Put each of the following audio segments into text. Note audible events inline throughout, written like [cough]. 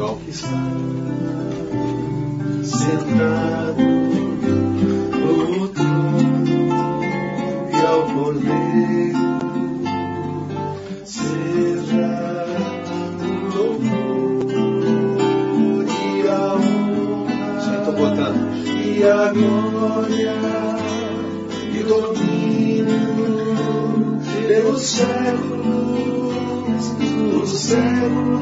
ao que está sentado no trono e ao cordeiro seja o louvor e a honra e a glória e domínio pelos séculos dos séculos.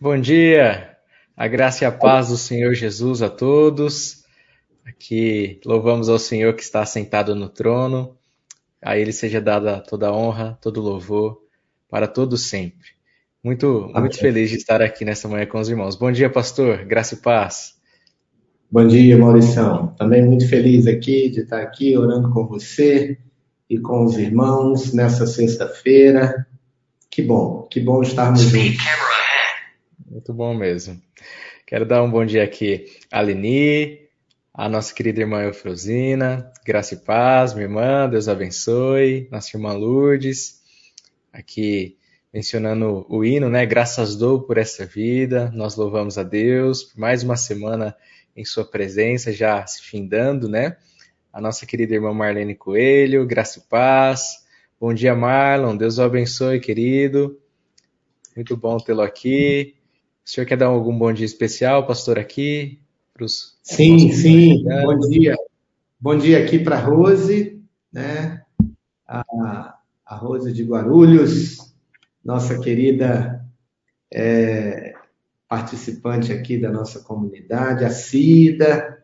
Bom dia, a graça e a paz do Senhor Jesus a todos. Aqui louvamos ao Senhor que está sentado no trono. A Ele seja dada toda honra, todo louvor, para todos sempre. Muito, Amém. muito feliz de estar aqui nessa manhã com os irmãos. Bom dia, pastor. Graça e paz. Bom dia, Maurição. Também muito feliz aqui de estar aqui orando com você e com os irmãos nessa sexta-feira. Que bom, que bom estarmos juntos. Muito bom mesmo. Quero dar um bom dia aqui à Leni, à nossa querida irmã Eufrosina. Graça e paz, minha irmã. Deus abençoe. Nossa irmã Lourdes. Aqui mencionando o hino, né? Graças dou por essa vida. Nós louvamos a Deus por mais uma semana em sua presença, já se findando, né? A nossa querida irmã Marlene Coelho, graça e paz. Bom dia, Marlon. Deus o abençoe, querido. Muito bom tê-lo aqui. O senhor quer dar algum bom dia especial, pastor, aqui? Pros... Sim, sim. Bom dia. Bom dia aqui para a Rose, né? A, a Rose de Guarulhos, nossa querida é, participante aqui da nossa comunidade, a Cida,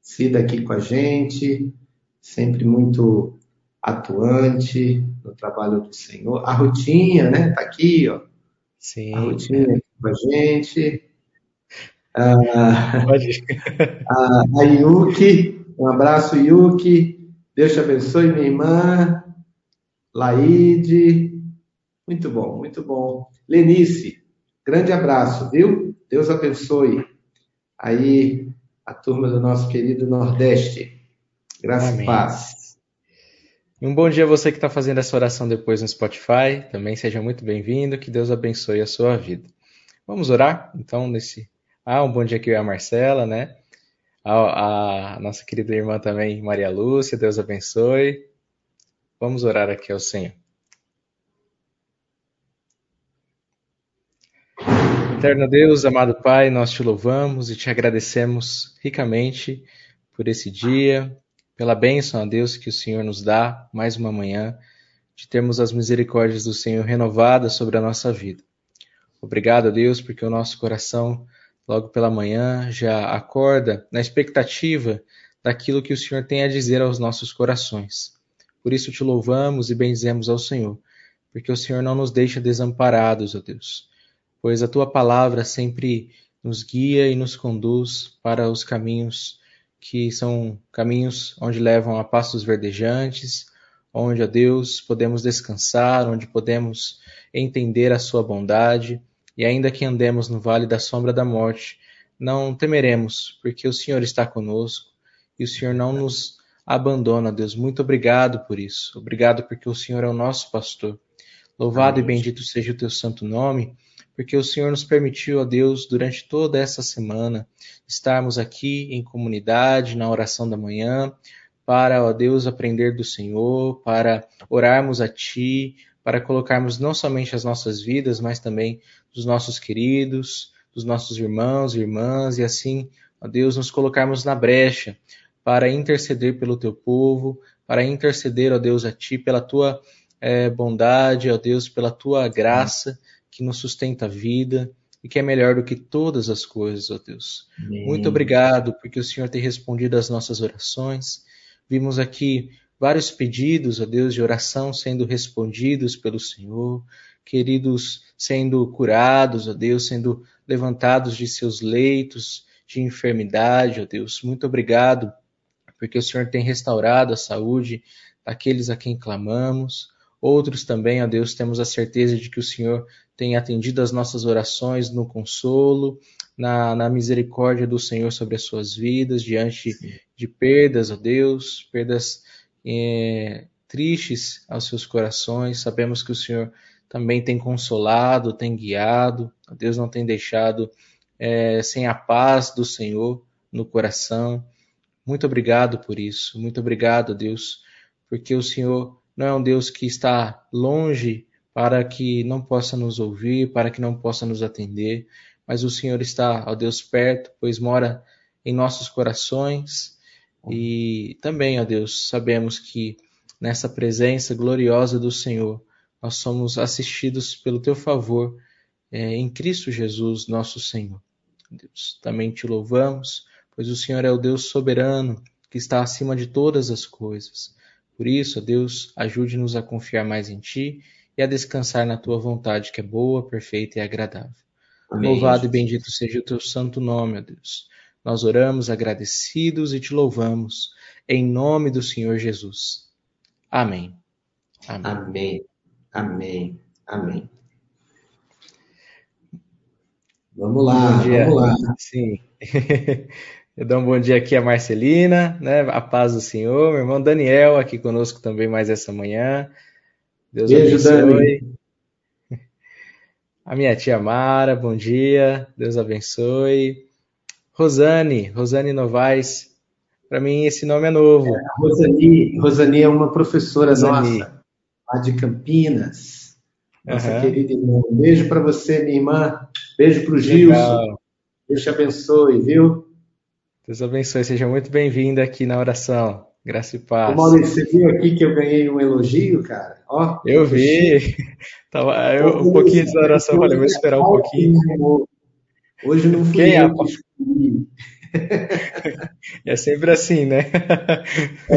Cida aqui com a gente, sempre muito atuante no trabalho do Senhor. A Rutinha, né? Tá aqui, ó. Sim. A Rutinha aqui com a gente. Ah, Pode. [laughs] a, a Yuki, um abraço, Yuki. Deus te abençoe, minha irmã. Laide. Muito bom, muito bom. Lenice, grande abraço, viu? Deus abençoe. Aí, a turma do nosso querido Nordeste. Graça Amém. e paz. E um bom dia a você que está fazendo essa oração depois no Spotify. Também seja muito bem-vindo. Que Deus abençoe a sua vida. Vamos orar? Então, nesse. Ah, um bom dia aqui a Marcela, né? A, a nossa querida irmã também, Maria Lúcia. Deus abençoe. Vamos orar aqui ao Senhor. Eterno Deus, amado Pai, nós te louvamos e te agradecemos ricamente por esse dia, pela bênção a Deus que o Senhor nos dá mais uma manhã, de termos as misericórdias do Senhor renovadas sobre a nossa vida. Obrigado, Deus, porque o nosso coração, logo pela manhã, já acorda na expectativa daquilo que o Senhor tem a dizer aos nossos corações. Por isso te louvamos e benzemos ao Senhor, porque o Senhor não nos deixa desamparados, ó Deus, pois a tua palavra sempre nos guia e nos conduz para os caminhos que são caminhos onde levam a pastos verdejantes, onde, ó Deus, podemos descansar, onde podemos entender a sua bondade, e ainda que andemos no vale da sombra da morte, não temeremos, porque o Senhor está conosco e o Senhor não nos abandona, Deus. Muito obrigado por isso. Obrigado porque o Senhor é o nosso pastor. Louvado Amém. e bendito seja o teu santo nome, porque o Senhor nos permitiu, ó Deus, durante toda essa semana, estarmos aqui em comunidade, na oração da manhã, para, ó Deus, aprender do Senhor, para orarmos a Ti, para colocarmos não somente as nossas vidas, mas também dos nossos queridos, dos nossos irmãos e irmãs, e assim, ó Deus, nos colocarmos na brecha para interceder pelo Teu povo, para interceder, ó Deus, a Ti, pela Tua eh, bondade, ó Deus, pela Tua graça que nos sustenta a vida e que é melhor do que todas as coisas, ó Deus. Muito obrigado porque o Senhor tem respondido às nossas orações. Vimos aqui vários pedidos, ó Deus, de oração sendo respondidos pelo Senhor, queridos sendo curados, ó Deus, sendo levantados de seus leitos de enfermidade, ó Deus. Muito obrigado porque o Senhor tem restaurado a saúde daqueles a quem clamamos. Outros também, ó Deus, temos a certeza de que o Senhor tem atendido as nossas orações no consolo, na, na misericórdia do Senhor sobre as suas vidas, diante Sim. de perdas, ó Deus, perdas é, tristes aos seus corações. Sabemos que o Senhor também tem consolado, tem guiado. Deus não tem deixado é, sem a paz do Senhor no coração. Muito obrigado por isso. Muito obrigado, Deus, porque o Senhor não é um Deus que está longe para que não possa nos ouvir, para que não possa nos atender, mas o Senhor está, ó Deus, perto, pois mora em nossos corações. E também, ó Deus, sabemos que nessa presença gloriosa do Senhor, nós somos assistidos pelo teu favor é, em Cristo Jesus, nosso Senhor. Deus, também te louvamos, pois o Senhor é o Deus soberano que está acima de todas as coisas. Por isso, ó Deus, ajude-nos a confiar mais em Ti e a descansar na Tua vontade, que é boa, perfeita e agradável. Amém. Louvado e bendito seja o Teu santo nome, ó Deus. Nós oramos agradecidos e te louvamos, em nome do Senhor Jesus. Amém. Amém. Amém. Amém. Amém. Vamos lá, vamos lá. Sim. [laughs] Eu dou um bom dia aqui a Marcelina, né? A paz do Senhor. Meu irmão Daniel aqui conosco também mais essa manhã. Deus Beijo, abençoe. Dani. A minha tia Mara, bom dia. Deus abençoe. Rosane, Rosane Novaes. Para mim esse nome é novo. É, Rosane, Rosane é uma professora Rosane. nossa, lá de Campinas. Nossa uhum. querida irmã. Um beijo para você, minha irmã. Beijo para o Gilson. Deus te abençoe, viu? Deus abençoe. Seja muito bem-vinda aqui na oração. Graça e paz. Maurício, você viu aqui que eu ganhei um elogio, cara? Ó, eu vi. [laughs] Tava, eu, um pouquinho de oração, falei, vou esperar um pouquinho. Hoje não fui Quem escolhi. [laughs] É sempre assim, né? [laughs]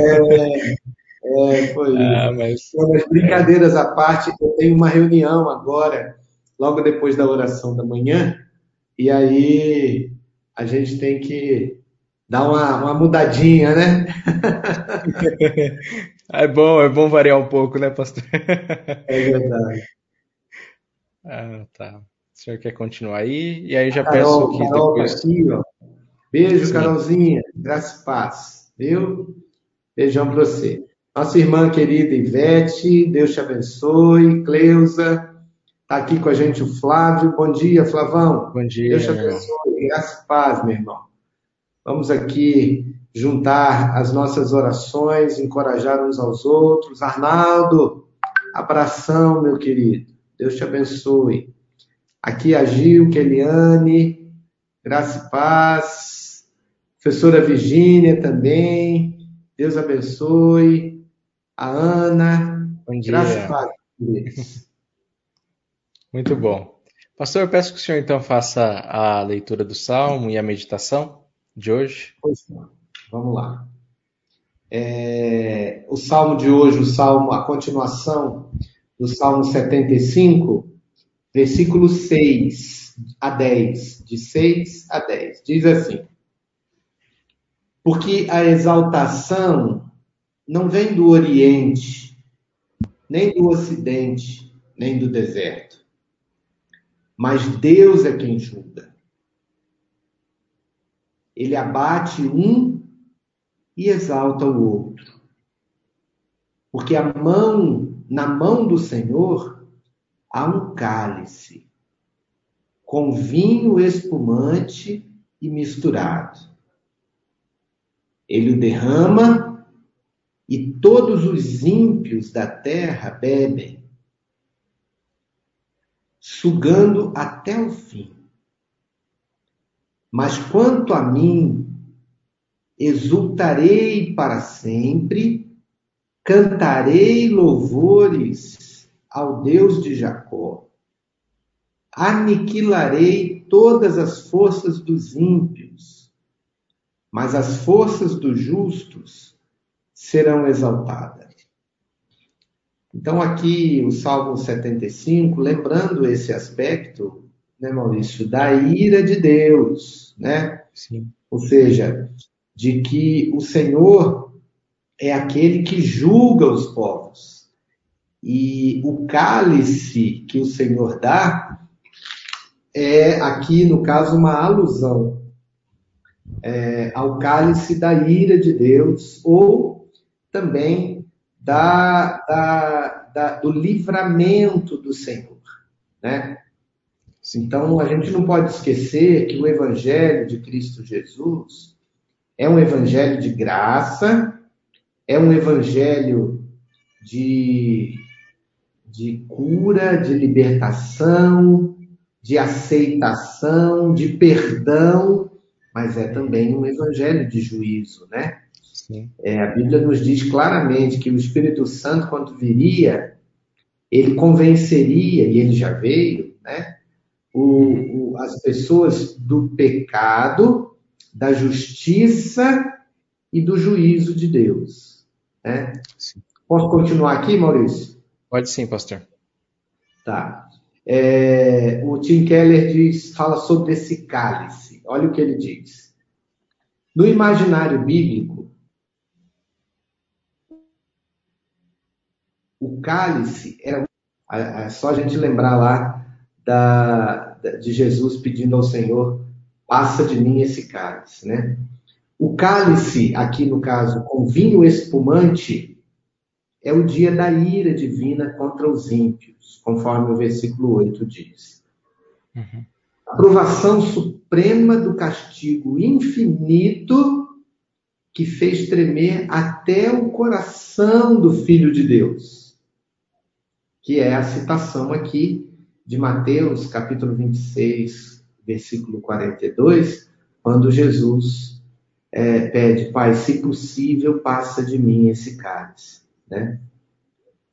É, é foi. Ah, mas... mas brincadeiras à parte, eu tenho uma reunião agora, logo depois da oração da manhã, e aí a gente tem que dar uma, uma mudadinha, né? [laughs] é bom, é bom variar um pouco, né, pastor? É verdade. Ah, tá. O senhor quer continuar aí? E aí já Carol, peço que Carol, depois... Beijo, Sim. Carolzinha. Graça e paz. Viu? Beijão para você. Nossa irmã querida Ivete, Deus te abençoe. Cleusa, tá aqui com a gente o Flávio. Bom dia, Flavão. Bom dia. Deus te abençoe. Graça e paz, meu irmão. Vamos aqui juntar as nossas orações, encorajar uns aos outros. Arnaldo, abração, meu querido. Deus te abençoe. Aqui a Gil, Keliane, graça e paz. Professora Virgínia também. Deus abençoe. A Ana. Bom dia. Graça e paz. Muito bom. Pastor, eu peço que o senhor então faça a leitura do Salmo e a meditação de hoje? Pois. Vamos lá. É, o salmo de hoje, o salmo, a continuação do salmo 75, versículo 6 a 10, de 6 a 10, diz assim: Porque a exaltação não vem do Oriente, nem do Ocidente, nem do deserto, mas Deus é quem julga ele abate um e exalta o outro. Porque a mão, na mão do Senhor, há um cálice com vinho espumante e misturado. Ele o derrama e todos os ímpios da terra bebem, sugando até o fim. Mas quanto a mim, exultarei para sempre, cantarei louvores ao Deus de Jacó. Aniquilarei todas as forças dos ímpios, mas as forças dos justos serão exaltadas. Então, aqui o Salmo 75, lembrando esse aspecto, né, Maurício, da ira de Deus, né? Sim. Ou seja, de que o Senhor é aquele que julga os povos. E o cálice que o Senhor dá é aqui, no caso, uma alusão é, ao cálice da ira de Deus, ou também da, da, da, do livramento do Senhor, né? Então, a gente não pode esquecer que o Evangelho de Cristo Jesus é um Evangelho de graça, é um Evangelho de, de cura, de libertação, de aceitação, de perdão, mas é também um Evangelho de juízo, né? É, a Bíblia nos diz claramente que o Espírito Santo, quando viria, ele convenceria, e ele já veio, né? O, o, as pessoas do pecado, da justiça e do juízo de Deus. Né? Posso continuar aqui, Maurício? Pode sim, pastor. Tá. É, o Tim Keller diz, fala sobre esse cálice. Olha o que ele diz. No imaginário bíblico, o cálice era é só a gente lembrar lá da, de Jesus pedindo ao Senhor, passa de mim esse cálice, né? O cálice, aqui no caso, com vinho espumante, é o dia da ira divina contra os ímpios, conforme o versículo 8 diz. Uhum. A provação suprema do castigo infinito que fez tremer até o coração do Filho de Deus, que é a citação aqui de Mateus, capítulo 26, versículo 42, quando Jesus é, pede, Pai, se possível, passa de mim esse cálice. Né?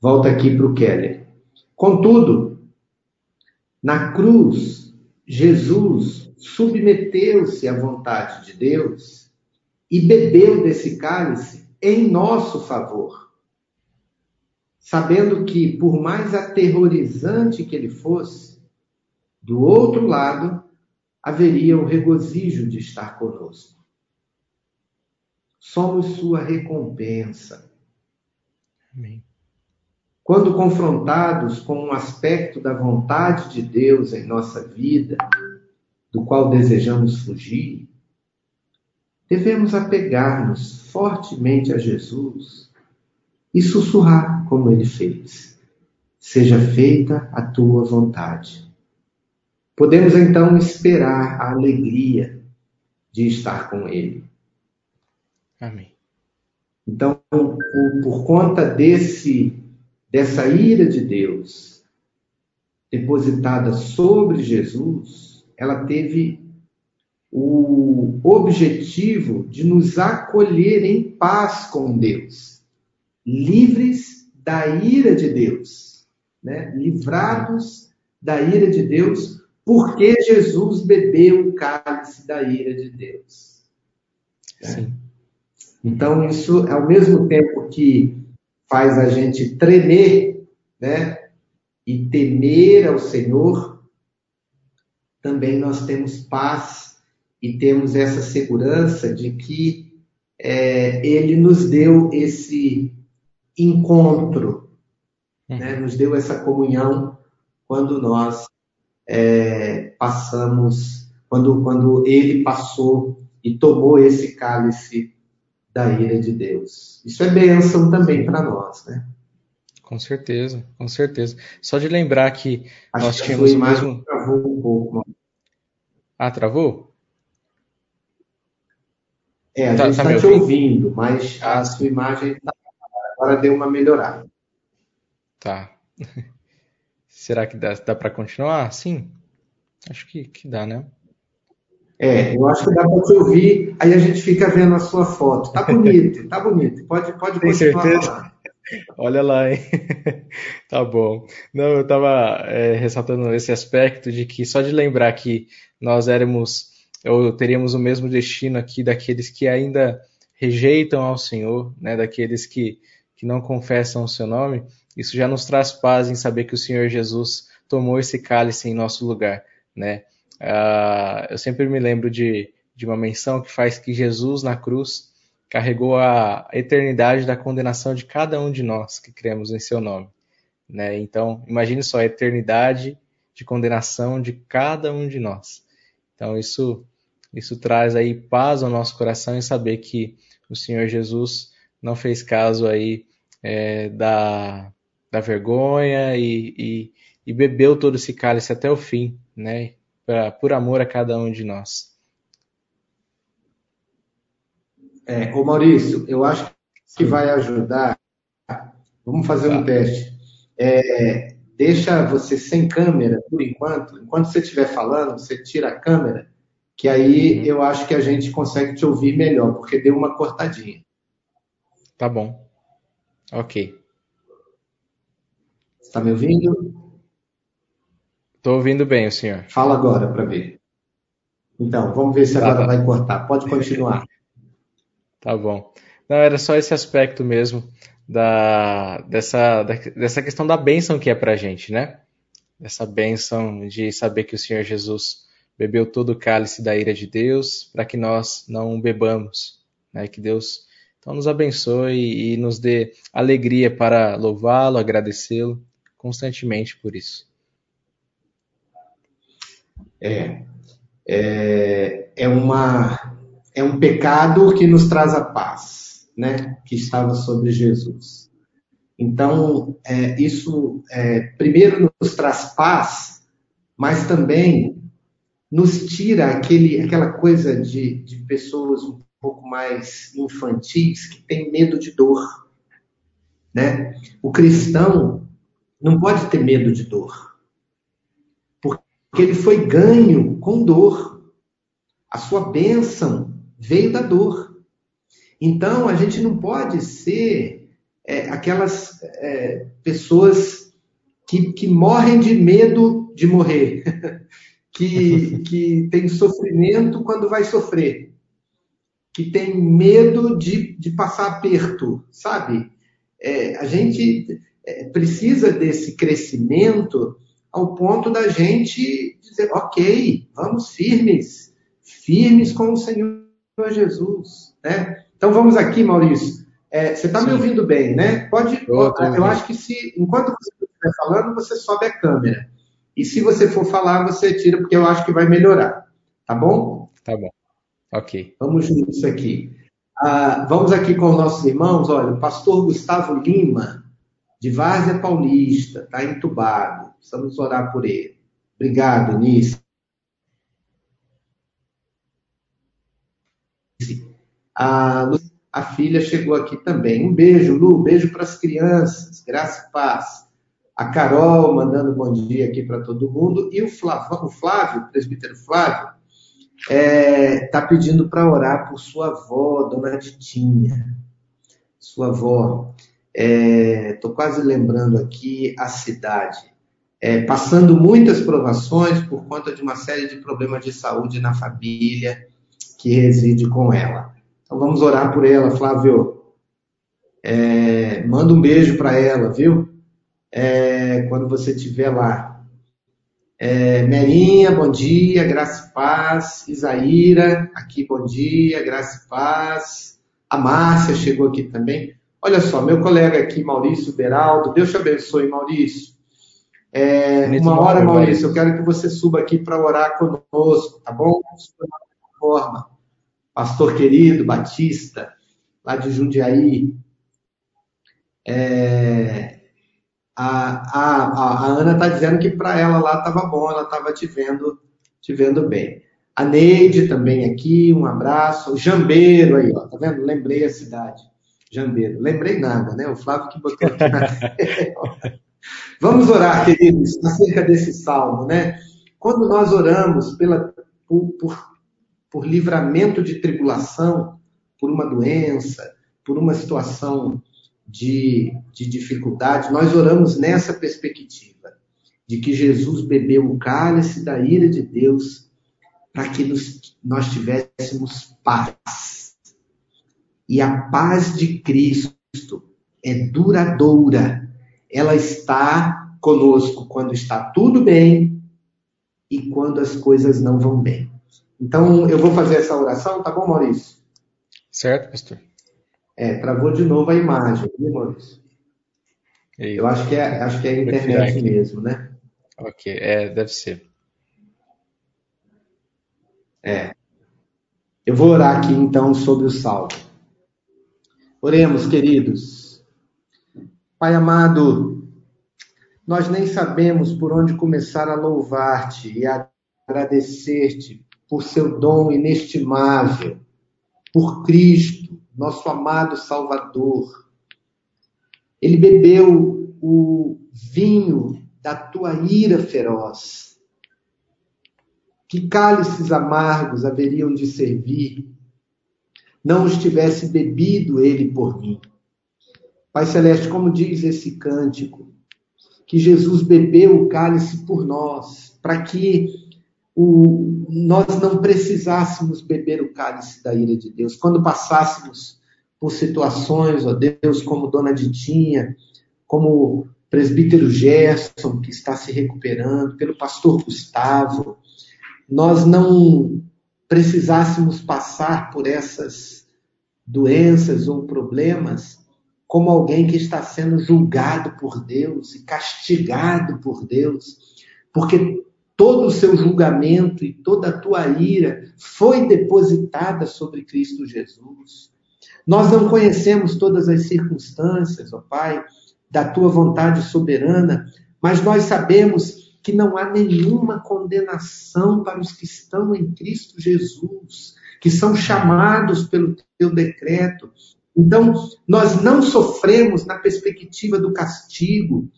Volta aqui para o Keller. Contudo, na cruz, Jesus submeteu-se à vontade de Deus e bebeu desse cálice em nosso favor sabendo que, por mais aterrorizante que ele fosse, do outro lado haveria o regozijo de estar conosco. Somos sua recompensa. Amém. Quando confrontados com um aspecto da vontade de Deus em nossa vida, do qual desejamos fugir, devemos apegar-nos fortemente a Jesus e sussurrar como ele fez: Seja feita a tua vontade. Podemos então esperar a alegria de estar com ele. Amém. Então, por, conta desse dessa ira de Deus depositada sobre Jesus, ela teve o objetivo de nos acolher em paz com Deus livres da ira de Deus, né? livrados da ira de Deus, porque Jesus bebeu o cálice da ira de Deus. Né? Então, isso, ao mesmo tempo que faz a gente tremer, né? E temer ao Senhor, também nós temos paz e temos essa segurança de que é, Ele nos deu esse encontro, uhum. né? nos deu essa comunhão quando nós é, passamos, quando, quando ele passou e tomou esse cálice da ira de Deus. Isso é bênção também para nós, né? Com certeza, com certeza. Só de lembrar que Acho nós que tínhamos o mesmo. Travou um pouco. Ah, travou? É, a tá, gente está tá te ouvindo? ouvindo, mas a sua imagem está Agora deu uma melhorada. Tá. [laughs] Será que dá, dá para continuar? Sim. Acho que, que dá, né? É, eu acho que dá para te ouvir, aí a gente fica vendo a sua foto. Tá bonito, tá bonito. Pode, pode Tem certeza? [laughs] Olha lá, hein? [laughs] tá bom. Não, eu estava é, ressaltando esse aspecto de que só de lembrar que nós éramos, ou teríamos o mesmo destino aqui daqueles que ainda rejeitam ao Senhor, né? Daqueles que que não confessam o seu nome, isso já nos traz paz em saber que o Senhor Jesus tomou esse cálice em nosso lugar, né? Uh, eu sempre me lembro de, de uma menção que faz que Jesus na cruz carregou a eternidade da condenação de cada um de nós que cremos em seu nome, né? Então, imagine só a eternidade de condenação de cada um de nós. Então, isso isso traz aí paz ao nosso coração em saber que o Senhor Jesus não fez caso aí é, da, da vergonha e, e, e, bebeu todo esse cálice até o fim, né? Pra, por amor a cada um de nós. É, ô Maurício, eu acho que vai ajudar. Vamos fazer um teste. É, deixa você sem câmera por enquanto. Enquanto você estiver falando, você tira a câmera, que aí uhum. eu acho que a gente consegue te ouvir melhor, porque deu uma cortadinha. Tá bom. Ok. Está me ouvindo? Estou ouvindo bem o senhor. Fala agora para ver. Então, vamos ver se tá agora vai cortar. Pode continuar. Tá bom. Não, era só esse aspecto mesmo da, dessa, da, dessa questão da bênção que é para a gente, né? Essa bênção de saber que o Senhor Jesus bebeu todo o cálice da ira de Deus para que nós não bebamos, né? Que Deus então nos abençoe e nos dê alegria para louvá-lo, agradecê-lo constantemente por isso. É, é, é uma é um pecado que nos traz a paz, né? Que estava sobre Jesus. Então, é, isso é, primeiro nos traz paz, mas também nos tira aquele, aquela coisa de, de pessoas um pouco mais infantis que têm medo de dor. Né? O cristão não pode ter medo de dor, porque ele foi ganho com dor. A sua bênção veio da dor. Então, a gente não pode ser é, aquelas é, pessoas que, que morrem de medo de morrer, [laughs] que, que tem sofrimento quando vai sofrer, que tem medo de, de passar aperto, sabe? É, a gente é, precisa desse crescimento ao ponto da gente dizer, ok, vamos firmes, firmes com o Senhor Senhor Jesus. Né? Então vamos aqui, Maurício. É, você está me ouvindo bem, né? Pode. Eu, eu acho que se enquanto você estiver falando, você sobe a câmera. E se você for falar, você tira, porque eu acho que vai melhorar. Tá bom? Tá bom. Ok. Vamos juntos aqui. Ah, vamos aqui com os nossos irmãos. Olha, o pastor Gustavo Lima, de Várzea Paulista, está entubado. Precisamos orar por ele. Obrigado, Nice. A, a filha chegou aqui também. Um beijo, Lu, beijo para as crianças, graça e paz. A Carol mandando bom dia aqui para todo mundo. E o Flávio, o, Flávio, o presbítero Flávio, está é, tá pedindo para orar por sua avó, dona Ditinha. Sua avó. Estou é, quase lembrando aqui a cidade. É, passando muitas provações por conta de uma série de problemas de saúde na família que reside com ela. Então vamos orar por ela, Flávio. É, manda um beijo para ela, viu? É, quando você estiver lá. É, Merinha, bom dia, graça e paz. Isaíra, aqui, bom dia, graça e paz. A Márcia chegou aqui também. Olha só, meu colega aqui, Maurício Beraldo, Deus te abençoe, Maurício. É, uma hora, Maurício, eu quero que você suba aqui para orar conosco, tá bom? Forma pastor querido Batista, lá de Jundiaí. É, a, a, a, Ana está dizendo que para ela lá estava bom, ela estava te vendo, te vendo bem. A Neide também aqui, um abraço. O Jambeiro aí, ó, tá vendo? Lembrei a cidade. Jambeiro. Lembrei nada, né? O Flávio que botou aqui na [laughs] Vamos orar, queridos, acerca desse salmo, né? Quando nós oramos pela, por, por por livramento de tribulação, por uma doença, por uma situação de, de dificuldade, nós oramos nessa perspectiva de que Jesus bebeu o cálice da ira de Deus para que nos, nós tivéssemos paz. E a paz de Cristo é duradoura. Ela está conosco quando está tudo bem e quando as coisas não vão bem. Então, eu vou fazer essa oração, tá bom, Maurício? Certo, pastor. É, travou de novo a imagem, viu, Maurício? Eu acho que é, acho que é a internet mesmo, né? Ok, é, deve ser. É. Eu vou orar aqui então sobre o salmo. Oremos, queridos. Pai amado, nós nem sabemos por onde começar a louvar-te e agradecer-te por seu dom inestimável, por Cristo, nosso amado Salvador. Ele bebeu o vinho da tua ira feroz. Que cálices amargos haveriam de servir, não os tivesse bebido ele por mim. Pai Celeste, como diz esse cântico, que Jesus bebeu o cálice por nós, para que o, nós não precisássemos beber o cálice da ira de Deus. Quando passássemos por situações, ó Deus, como Dona Ditinha, como presbítero Gerson, que está se recuperando, pelo pastor Gustavo, nós não precisássemos passar por essas doenças ou problemas como alguém que está sendo julgado por Deus e castigado por Deus, porque todo o seu julgamento e toda a tua ira foi depositada sobre Cristo Jesus. Nós não conhecemos todas as circunstâncias, ó Pai, da tua vontade soberana, mas nós sabemos que não há nenhuma condenação para os que estão em Cristo Jesus, que são chamados pelo teu decreto. Então, nós não sofremos na perspectiva do castigo,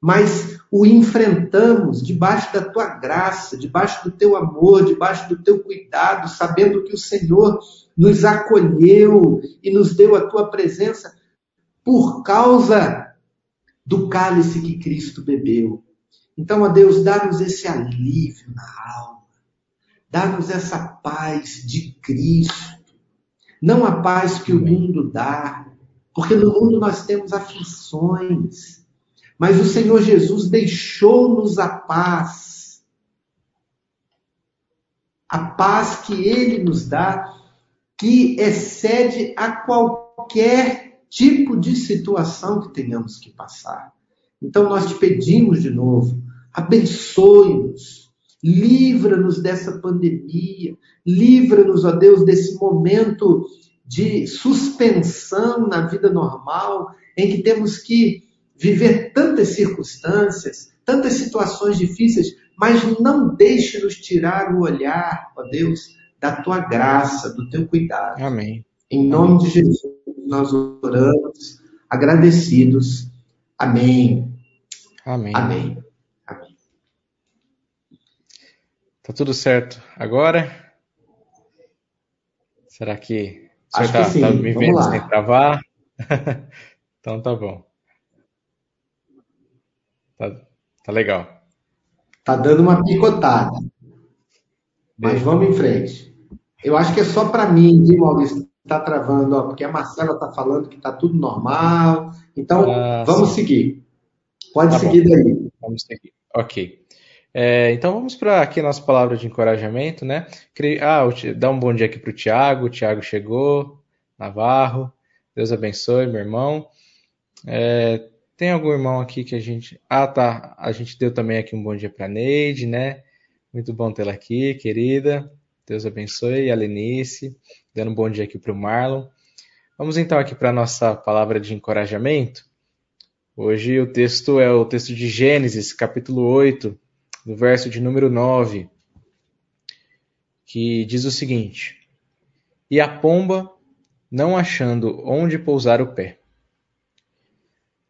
mas o enfrentamos debaixo da tua graça, debaixo do teu amor, debaixo do teu cuidado, sabendo que o Senhor nos acolheu e nos deu a tua presença por causa do cálice que Cristo bebeu. Então, ó Deus, dá-nos esse alívio na alma, dá-nos essa paz de Cristo, não a paz que o mundo dá, porque no mundo nós temos aflições, mas o Senhor Jesus deixou-nos a paz, a paz que Ele nos dá, que excede a qualquer tipo de situação que tenhamos que passar. Então nós te pedimos de novo, abençoe-nos, livra-nos dessa pandemia, livra-nos, ó Deus, desse momento de suspensão na vida normal, em que temos que viver tantas circunstâncias, tantas situações difíceis, mas não deixe nos tirar o olhar, ó Deus, da tua graça, do teu cuidado. Amém. Em nome de Jesus, nós oramos, agradecidos. Amém. Amém. Amém. Amém. Tá tudo certo agora? Será que o senhor está tá, tá me vendo sem travar? [laughs] então tá bom. Tá, tá legal. Tá dando uma picotada. Mas vamos em frente. Eu acho que é só para mim, viu, Maurício? Tá travando, ó, porque a Marcela tá falando que tá tudo normal. Então, ah, vamos sim. seguir. Pode tá seguir bom. daí. Vamos seguir. Ok. É, então vamos para aqui a nossa palavra de encorajamento, né? Ah, dá um bom dia aqui para o Tiago. O Tiago chegou, Navarro. Deus abençoe, meu irmão. É, tem algum irmão aqui que a gente. Ah, tá. A gente deu também aqui um bom dia para Neide, né? Muito bom tê-la aqui, querida. Deus abençoe. A Lenice, dando um bom dia aqui para o Marlon. Vamos então aqui para a nossa palavra de encorajamento. Hoje o texto é o texto de Gênesis, capítulo 8, do verso de número 9, que diz o seguinte: E a pomba, não achando onde pousar o pé.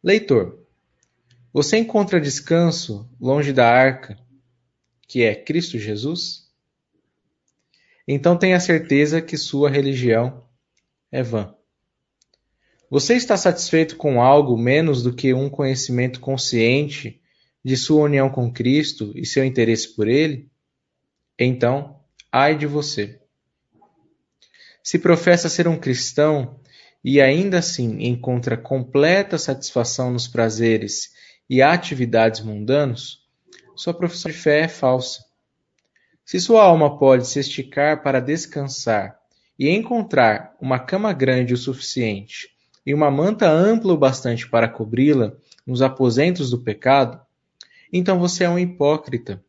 Leitor, você encontra descanso longe da arca, que é Cristo Jesus? então tenha certeza que sua religião é vã. Você está satisfeito com algo menos do que um conhecimento consciente de sua união com Cristo e seu interesse por Ele? Então, ai de você. Se professa ser um cristão e ainda assim encontra completa satisfação nos prazeres e atividades mundanos, sua profissão de fé é falsa. Se sua alma pode se esticar para descansar e encontrar uma cama grande o suficiente e uma manta ampla o bastante para cobri-la nos aposentos do pecado, então você é um hipócrita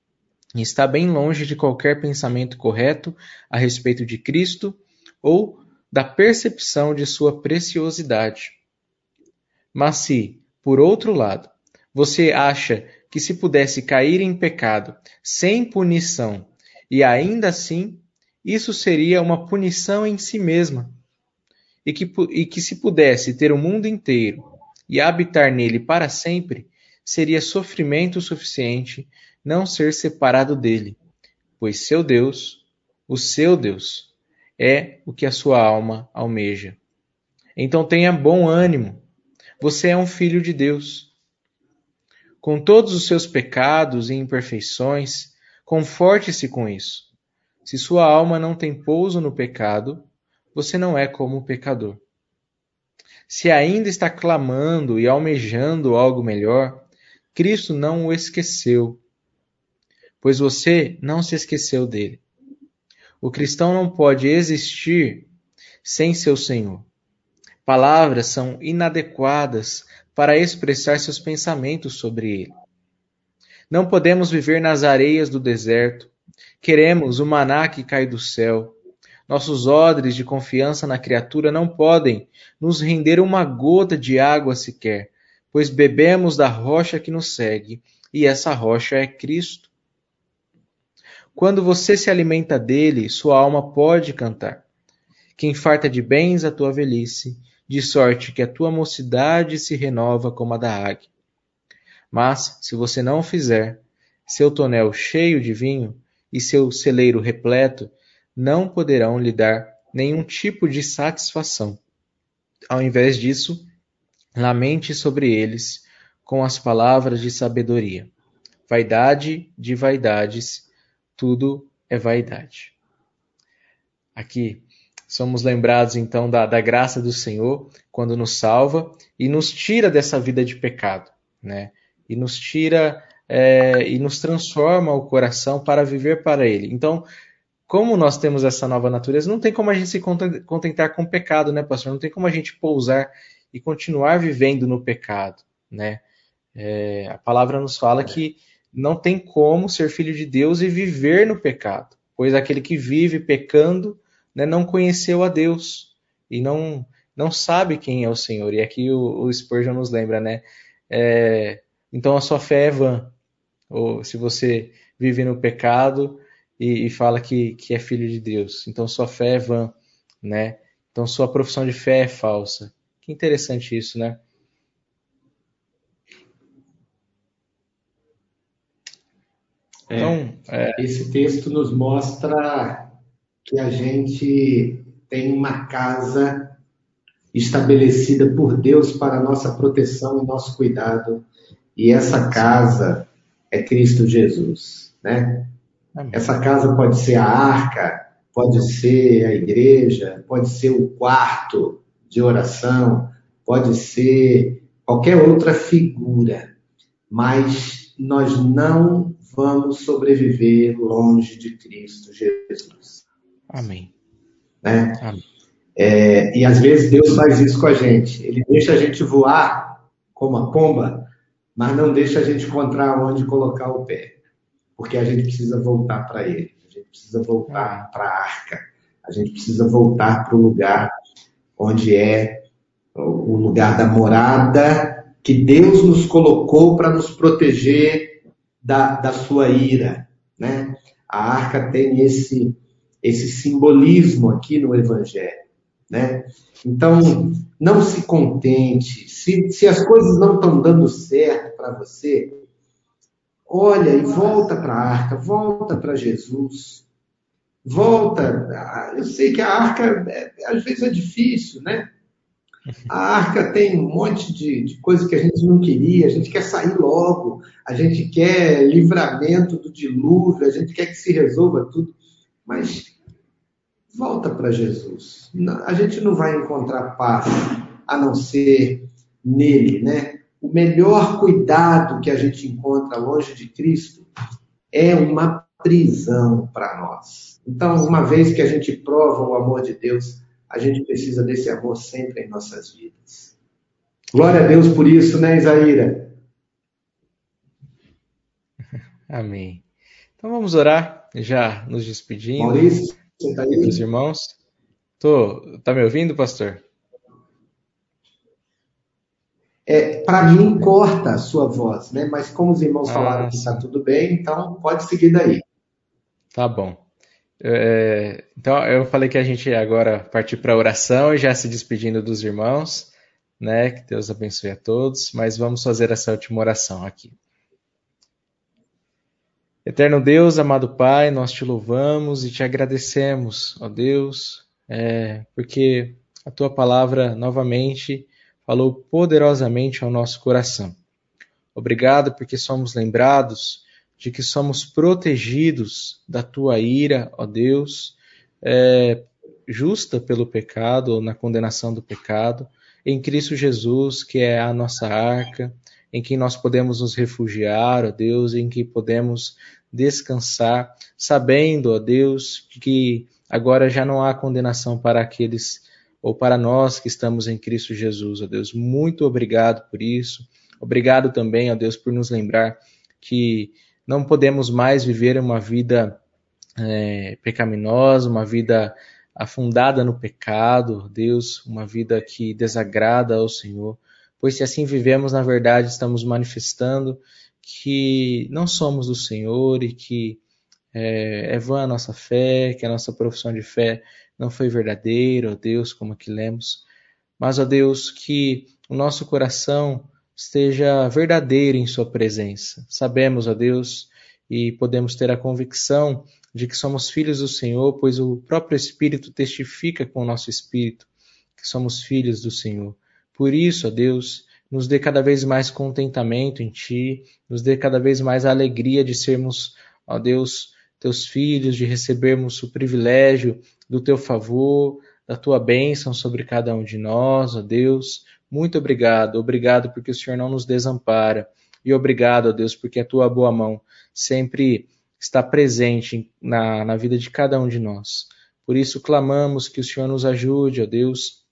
e está bem longe de qualquer pensamento correto a respeito de Cristo ou da percepção de sua preciosidade. Mas se, Por outro lado, você acha que se pudesse cair em pecado sem punição e ainda assim isso seria uma punição em si mesma? E que, e que se pudesse ter o mundo inteiro e habitar nele para sempre, seria sofrimento suficiente não ser separado dele, pois seu Deus, o seu Deus, é o que a sua alma almeja. Então tenha bom ânimo, você é um filho de Deus. Com todos os seus pecados e imperfeições, conforte-se com isso. Se sua alma não tem pouso no pecado, você não é como o pecador. Se ainda está clamando e almejando algo melhor, Cristo não o esqueceu, pois você não se esqueceu dele. O cristão não pode existir sem seu Senhor. Palavras são inadequadas para expressar seus pensamentos sobre ele. Não podemos viver nas areias do deserto. Queremos o maná que cai do céu. Nossos odres de confiança na criatura não podem nos render uma gota de água sequer, pois bebemos da rocha que nos segue, e essa rocha é Cristo. Quando você se alimenta dele, sua alma pode cantar. Quem farta de bens a tua velhice, de sorte que a tua mocidade se renova como a da águia. Mas, se você não fizer, seu tonel cheio de vinho e seu celeiro repleto não poderão lhe dar nenhum tipo de satisfação. Ao invés disso, lamente sobre eles com as palavras de sabedoria. Vaidade de vaidades, tudo é vaidade. Aqui somos lembrados então da, da graça do Senhor quando nos salva e nos tira dessa vida de pecado, né? E nos tira é, e nos transforma o coração para viver para Ele. Então, como nós temos essa nova natureza, não tem como a gente se contentar com o pecado, né, pastor? Não tem como a gente pousar e continuar vivendo no pecado, né? É, a palavra nos fala que não tem como ser filho de Deus e viver no pecado, pois aquele que vive pecando né, não conheceu a Deus e não não sabe quem é o Senhor. E aqui o, o Spurgeon nos lembra, né? É, então a sua fé é vã. Ou se você vive no pecado e, e, fala que, que é filho de Deus, então sua fé é vã, né? Então sua profissão de fé é falsa. Que interessante isso, né? Então, é... esse texto nos mostra que a gente tem uma casa estabelecida por Deus para nossa proteção e nosso cuidado, e essa casa é Cristo Jesus, né? Essa casa pode ser a arca, pode ser a igreja, pode ser o quarto de oração, pode ser qualquer outra figura, mas nós não vamos sobreviver longe de Cristo Jesus. Amém. Né? Amém. É, e às vezes Deus faz isso com a gente. Ele deixa a gente voar como a pomba, mas não deixa a gente encontrar onde colocar o pé. Porque a gente precisa voltar para Ele. A gente precisa voltar para a arca. A gente precisa voltar para o lugar onde é o lugar da morada que Deus nos colocou para nos proteger da, da sua ira. Né? A arca tem esse, esse simbolismo aqui no Evangelho. Né? Então, não se contente. Se, se as coisas não estão dando certo para você, olha e volta para a arca, volta para Jesus. Volta. Eu sei que a arca, é, às vezes, é difícil, né? A arca tem um monte de, de coisa que a gente não queria, a gente quer sair logo, a gente quer livramento do dilúvio, a gente quer que se resolva tudo. Mas volta para Jesus. A gente não vai encontrar paz a não ser nele, né? O melhor cuidado que a gente encontra longe de Cristo é uma prisão para nós. Então, uma vez que a gente prova o amor de Deus, a gente precisa desse amor sempre em nossas vidas. Glória a Deus por isso, né, Isaíra? [laughs] Amém. Então vamos orar, já nos despedindo. Maurício, você tá aí? Meus irmãos. Tô, tá me ouvindo, pastor? É, para mim, corta a sua voz, né? Mas como os irmãos falaram que está tudo bem, então pode seguir daí. Tá bom. É, então, eu falei que a gente agora partir para a oração, já se despedindo dos irmãos, né? Que Deus abençoe a todos, mas vamos fazer essa última oração aqui. Eterno Deus, amado Pai, nós te louvamos e te agradecemos, ó Deus, é, porque a tua palavra novamente falou poderosamente ao nosso coração. Obrigado porque somos lembrados de que somos protegidos da tua ira, ó Deus, é, justa pelo pecado ou na condenação do pecado, em Cristo Jesus, que é a nossa arca, em quem nós podemos nos refugiar, ó Deus, em que podemos descansar, sabendo, ó Deus, que agora já não há condenação para aqueles ou para nós que estamos em Cristo Jesus, ó Deus. Muito obrigado por isso. Obrigado também, ó Deus, por nos lembrar que não podemos mais viver uma vida é, pecaminosa, uma vida afundada no pecado, Deus, uma vida que desagrada ao Senhor. Pois se assim vivemos, na verdade, estamos manifestando que não somos do Senhor e que é, é vã a nossa fé, que a nossa profissão de fé não foi verdadeira, ó Deus, como aqui lemos, mas, ó Deus, que o nosso coração esteja verdadeiro em Sua presença. Sabemos, ó Deus, e podemos ter a convicção de que somos filhos do Senhor, pois o próprio Espírito testifica com o nosso espírito que somos filhos do Senhor. Por isso, ó Deus, nos dê cada vez mais contentamento em Ti, nos dê cada vez mais a alegria de sermos, ó Deus, Teus filhos, de recebermos o privilégio do Teu favor, da Tua bênção sobre cada um de nós, ó Deus. Muito obrigado, obrigado porque o Senhor não nos desampara. E obrigado, ó Deus, porque a Tua boa mão sempre está presente na, na vida de cada um de nós. Por isso clamamos que o Senhor nos ajude, ó Deus,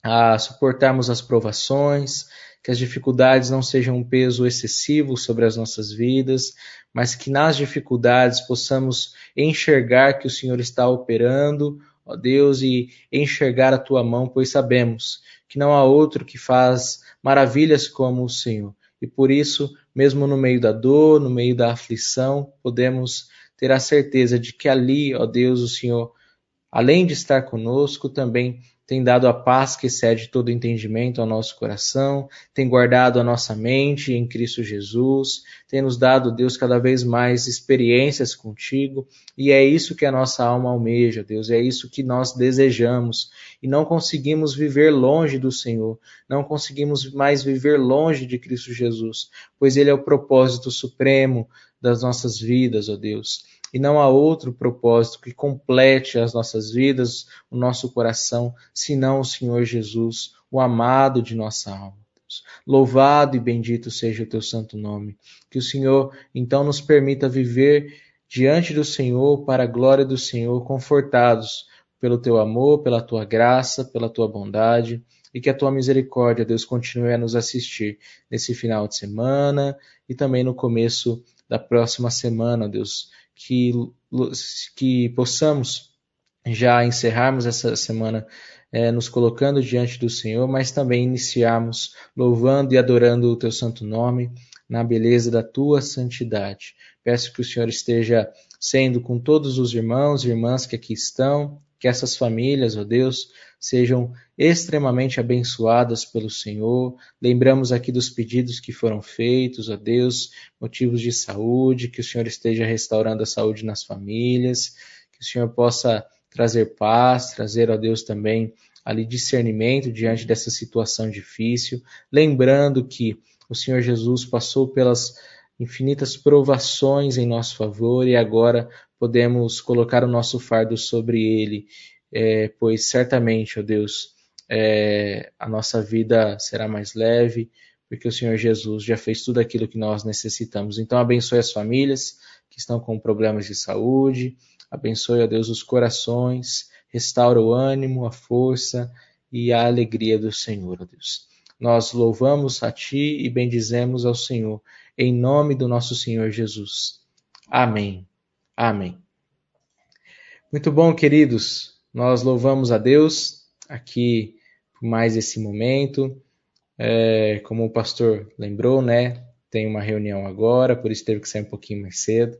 a suportarmos as provações, que as dificuldades não sejam um peso excessivo sobre as nossas vidas, mas que nas dificuldades possamos enxergar que o Senhor está operando, ó Deus, e enxergar a tua mão, pois sabemos que não há outro que faz maravilhas como o Senhor. E por isso, mesmo no meio da dor, no meio da aflição, podemos ter a certeza de que ali, ó Deus, o Senhor, além de estar conosco, também tem dado a paz que excede todo entendimento ao nosso coração, tem guardado a nossa mente em Cristo Jesus, tem nos dado, Deus, cada vez mais experiências contigo, e é isso que a nossa alma almeja, Deus, é isso que nós desejamos, e não conseguimos viver longe do Senhor, não conseguimos mais viver longe de Cristo Jesus, pois Ele é o propósito supremo das nossas vidas, ó Deus e não há outro propósito que complete as nossas vidas, o nosso coração, senão o Senhor Jesus, o amado de nossa alma. Louvado e bendito seja o teu santo nome. Que o Senhor então nos permita viver diante do Senhor, para a glória do Senhor, confortados pelo teu amor, pela tua graça, pela tua bondade, e que a tua misericórdia, Deus, continue a nos assistir nesse final de semana e também no começo da próxima semana, Deus que, que possamos já encerrarmos essa semana é, nos colocando diante do Senhor, mas também iniciarmos louvando e adorando o teu santo nome na beleza da tua santidade. Peço que o Senhor esteja sendo com todos os irmãos e irmãs que aqui estão, que essas famílias, ó oh Deus, sejam extremamente abençoadas pelo Senhor. Lembramos aqui dos pedidos que foram feitos, a Deus, motivos de saúde, que o Senhor esteja restaurando a saúde nas famílias, que o Senhor possa trazer paz, trazer a Deus também ali discernimento diante dessa situação difícil, lembrando que o Senhor Jesus passou pelas infinitas provações em nosso favor e agora podemos colocar o nosso fardo sobre ele é, pois certamente, ó Deus, é, a nossa vida será mais leve, porque o Senhor Jesus já fez tudo aquilo que nós necessitamos. Então, abençoe as famílias que estão com problemas de saúde, abençoe, ó Deus, os corações, restaura o ânimo, a força e a alegria do Senhor, ó Deus. Nós louvamos a Ti e bendizemos ao Senhor, em nome do nosso Senhor Jesus. Amém. Amém. Muito bom, queridos. Nós louvamos a Deus aqui por mais esse momento é, como o pastor lembrou, né? Tem uma reunião agora, por isso teve que sair um pouquinho mais cedo.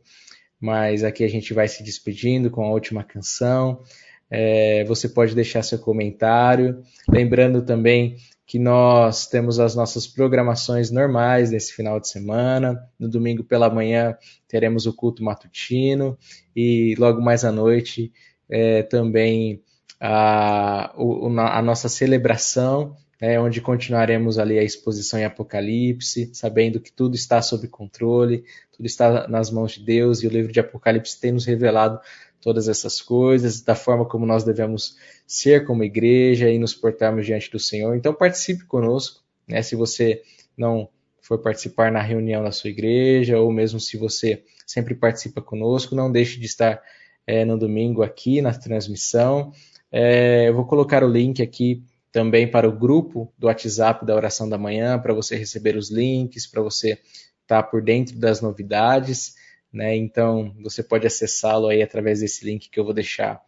Mas aqui a gente vai se despedindo com a última canção. É, você pode deixar seu comentário. Lembrando também que nós temos as nossas programações normais nesse final de semana. No domingo pela manhã teremos o culto matutino e logo mais à noite é, também a, a, nossa celebração, né, onde continuaremos ali a exposição em Apocalipse, sabendo que tudo está sob controle, tudo está nas mãos de Deus e o livro de Apocalipse tem nos revelado todas essas coisas, da forma como nós devemos ser como igreja e nos portarmos diante do Senhor. Então participe conosco, né? Se você não for participar na reunião da sua igreja, ou mesmo se você sempre participa conosco, não deixe de estar é, no domingo aqui na transmissão. É, eu vou colocar o link aqui também para o grupo do WhatsApp da Oração da Manhã, para você receber os links, para você estar por dentro das novidades. Né? Então, você pode acessá-lo aí através desse link que eu vou deixar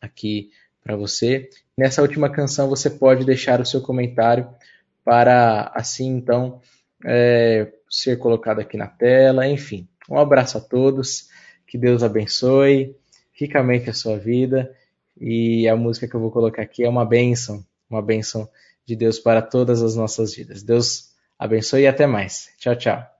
aqui para você. Nessa última canção, você pode deixar o seu comentário para assim, então, é, ser colocado aqui na tela. Enfim, um abraço a todos, que Deus abençoe, ricamente a sua vida. E a música que eu vou colocar aqui é uma bênção, uma bênção de Deus para todas as nossas vidas. Deus abençoe e até mais. Tchau, tchau.